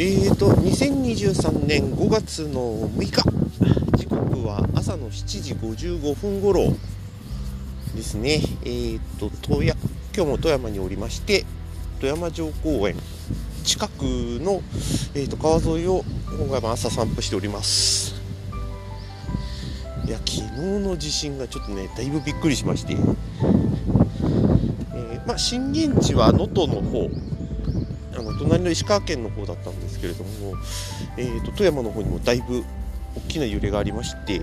えーと、2023年5月の6日、時刻は朝の7時55分頃ですね。えーと、富山今日も富山におりまして、富山城公園近くの、えーと、川沿いを今回も朝散歩しております。いや、昨日の地震がちょっとね、だいぶびっくりしまして、まあ、震源地は能登の方あの隣の石川県の方だったんですけれども、えーと、富山の方にもだいぶ大きな揺れがありまして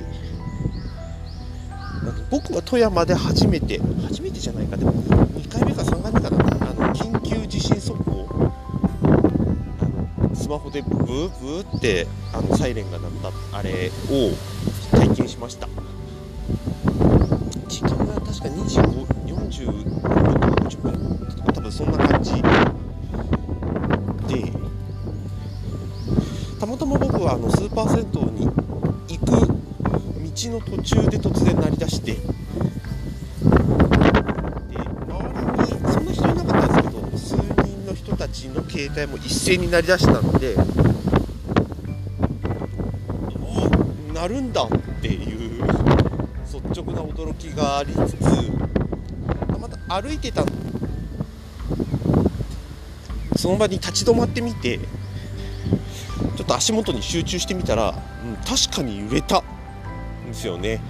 僕は富山で初めて初めてじゃないかでも2回目か3回目かなあの緊急地震速報あのスマホでブーブーってあのサイレンが鳴ったあれを体験しました。時間が確か25 45分とか50分とか多分そんな感じでたまたま僕はあのスーパー銭湯に行く道の途中で突然鳴り出してで周りにそんな人いなかったんですけど数人の人たちの携帯も一斉に鳴り出したのでお鳴るんだっていう率直な驚きがありつつ歩いてた。その場に立ち止まってみてちょっと足元に集中してみたら、うん、確かに揺れたんですよね。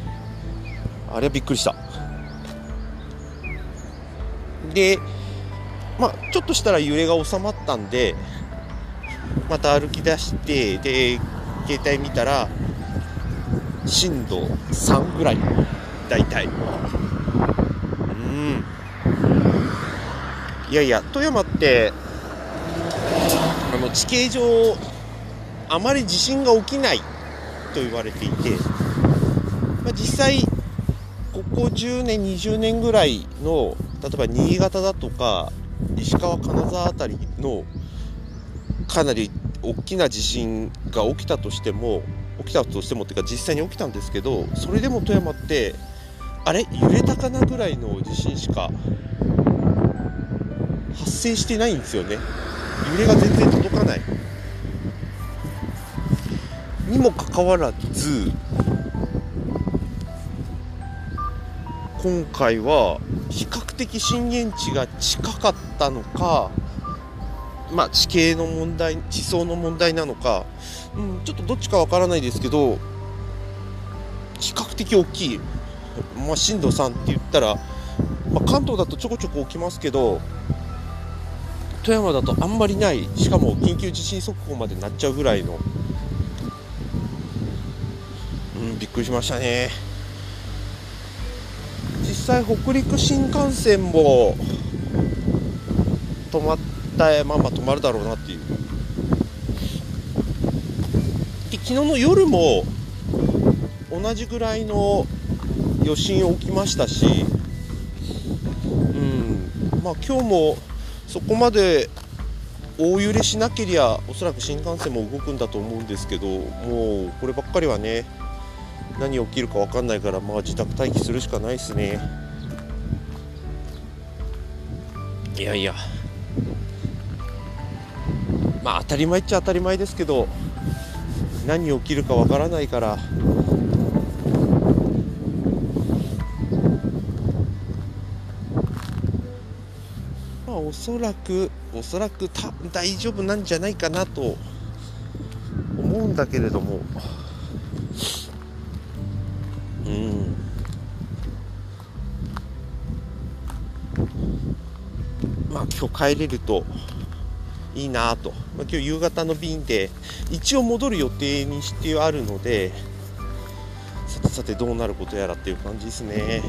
あれはびっくりした。でまあちょっとしたら揺れが収まったんでまた歩き出してで携帯見たら震度3ぐらい大体。うん。いやいや富山ってあの地形上あまり地震が起きないと言われていて、まあ、実際ここ10年20年ぐらいの例えば新潟だとか石川金沢辺りのかなり大きな地震が起きたとしても起きたとしてもっていうか実際に起きたんですけどそれでも富山ってあれ揺れたかなぐらいの地震しか発生してないんですよね。揺れが全然届かないにもかかわらず今回は比較的震源地が近かったのかまあ地形の問題地層の問題なのか、うん、ちょっとどっちかわからないですけど比較的大きい、まあ、震度3って言ったら、まあ、関東だとちょこちょこ起きますけど富山だとあんまりない。しかも緊急地震速報までなっちゃうぐらいの。うんびっくりしましたね。実際北陸新幹線も止まったまま止まるだろうなっていう。で昨日の夜も同じぐらいの余震起きましたしうんまあ今日もそこまで大揺れしなけりゃおそらく新幹線も動くんだと思うんですけどもうこればっかりはね何起きるか分かんないからまあ自宅待機するしかないですね。いやいや。まあ当たり前っちゃ当たり前ですけど何起きるか分からないからおそらくおそらく大丈夫なんじゃないかなと思うんだけれども。うん。まあ今日帰れるといいなと、まあ、今日夕方の便で一応戻る予定にしてあるのでさてさてどうなることやらっていう感じですね。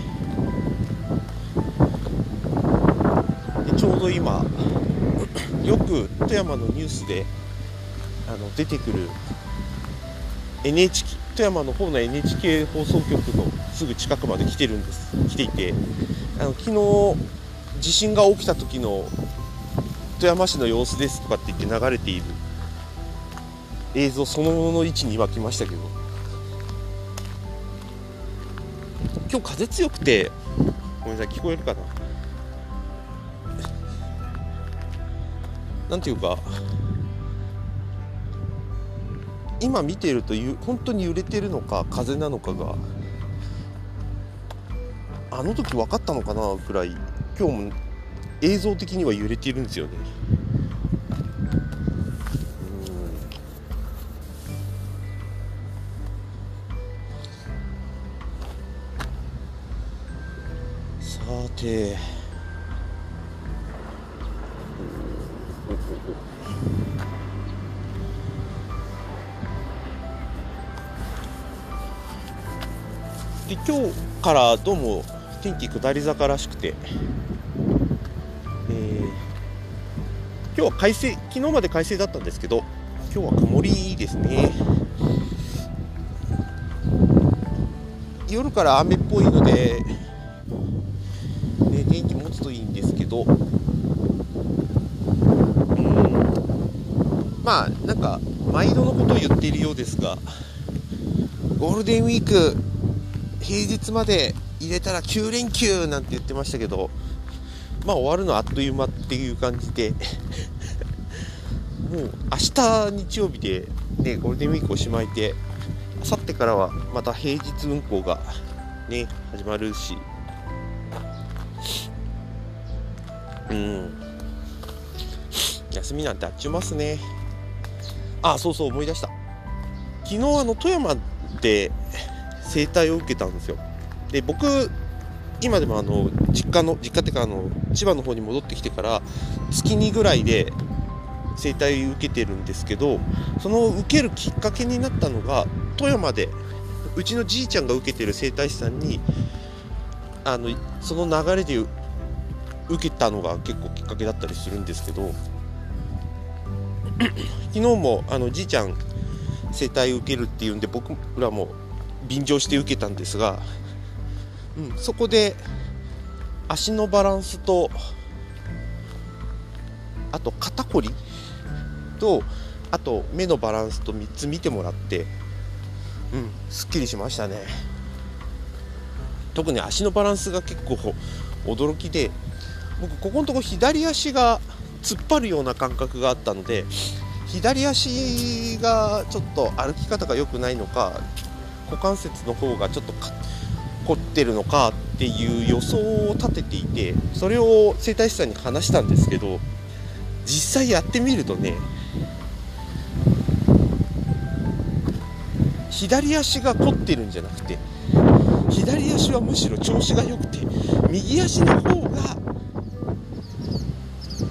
ど今よく富山のニュースであの出てくる NHK 富山の方の NHK 放送局のすぐ近くまで来てるんです。来ていてあの昨日地震が起きた時の富山市の様子ですとかって言って流れている映像そのものの位置に今来ましたけど。今日風強くてごめんなさい聞こえるかな？なんていうか今見ているとゆ本当に揺れてるのか風なのかがあの時分かったのかなぐらい今日も映像的には揺れているんですよね。さてで今日からどうも天気下り坂らしくて、えー、今日は快晴昨日まで快晴だったんですけど今日は曇りですね。夜から雨っぽいので、ね、天気持つといいんですけど。まあなんか毎度のことを言っているようですがゴールデンウィーク平日まで入れたら9連休なんて言ってましたけどまあ終わるのはあっという間っていう感じでもう明日日曜日で、ね、ゴールデンウィークおしまいであさってからはまた平日運行がね始まるし。うん。休みなんてあっちゅうますね。あそうそう思い出した。昨日あの富山で整体を受けたんですよ。で僕今でもあの実家の実家っていうかあの千葉の方に戻ってきてから月2ぐらいで整体受けてるんですけどその受けるきっかけになったのが富山でうちのじいちゃんが受けてる整体師さんにあのその流れで受けたのが結構きっかけだったりするんですけど昨日もあのじいちゃん整体受けるっていうんで僕らも便乗して受けたんですが、うん、そこで足のバランスとあと肩こりとあと目のバランスと3つ見てもらってうんすっきりしましたね。特に足のバランスが結構驚きで僕ここのとこ左足が突っ張るような感覚があったので左足がちょっと歩き方が良くないのか股関節の方がちょっと凝ってるのかっていう予想を立てていてそれを整体師さんに話したんですけど実際やってみるとね左足が凝ってるんじゃなくて左足はむしろ調子が良くて右足の方が、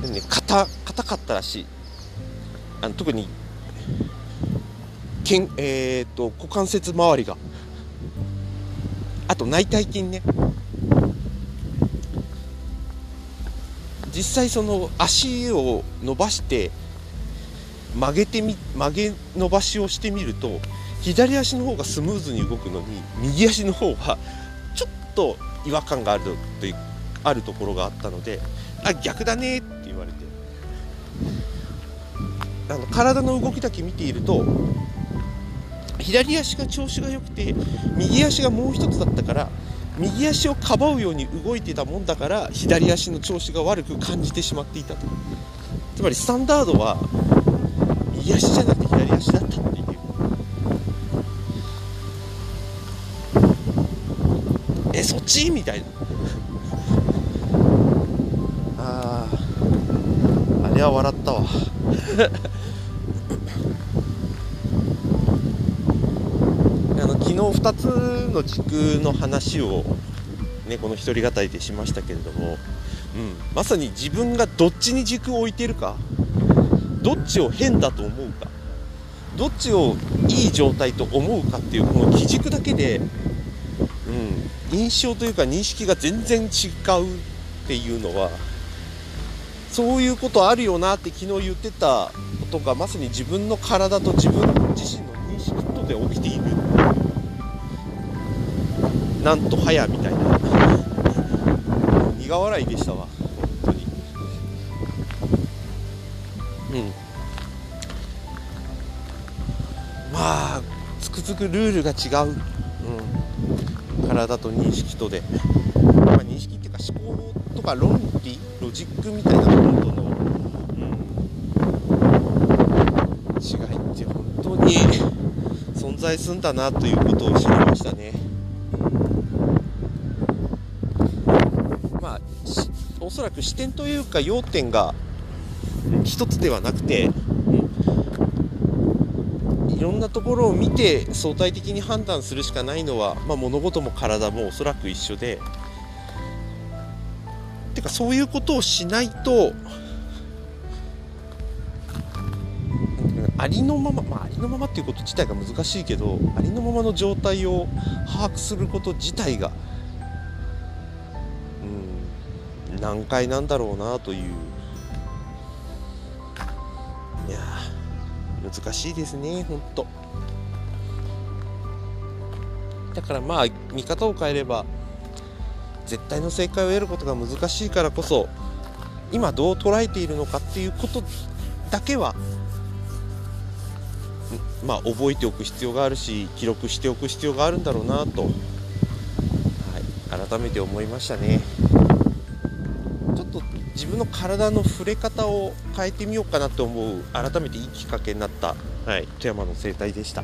ね、硬硬かったらしい。あの特にけん、えーと、股関節周りが。あと内体筋ね。実際その足を伸ばして曲げてみ曲げ伸ばしをしてみると左足の方がスムーズに動くのに右足の方はちょっと違和感があるとあるところがあったのであ逆だねって言われて。あの体の動きだけ見ていると左足が調子が良くて右足がもう一つだったから右足をかばうように動いてたもんだから左足の調子が悪く感じてしまっていたと。つまりスタンダードは右足じゃなくて左足だったっていう。えそっち？みたいな。あああれは笑ったわ。昨日2つの軸の話を、ね、この一人語りでしましたけれども、うん、まさに自分がどっちに軸を置いてるかどっちを変だと思うかどっちをいい状態と思うかっていうこの基軸だけで、うん、印象というか認識が全然違うっていうのはそういうことあるよなって昨日言ってたことがまさに自分の体と自分自身の認識とで起きている。なんと早みたいな。苦笑いでしたわ本当に。うん。まあつくづくルールが違う、うん、体と認識とで、まあ、認識っていうか思考とか論理ロジックみたいなものとの、うん、違いって本当に存在すんだなということを知りましたね。らく視点というか要点が一つではなくて、うん、いろんなところを見て相対的に判断するしかないのは、まあ、物事も体もおそらく一緒でてかそういうことをしないとありのまま、まあ、ありのままっていうこと自体が難しいけどありのままの状態を把握すること自体が、難解なんだろうなという。いや難しいですね本当だからまあ見方を変えれば絶対の正解を得ることが難しいからこそ今どう捉えているのかっていうことだけはまあ、覚えておく必要があるし記録しておく必要があるんだろうなと、はい、改めて思いましたね。自分の体の触れ方を変えてみようかなと思う改めていいきっかけになった、はい、富山の生態でした。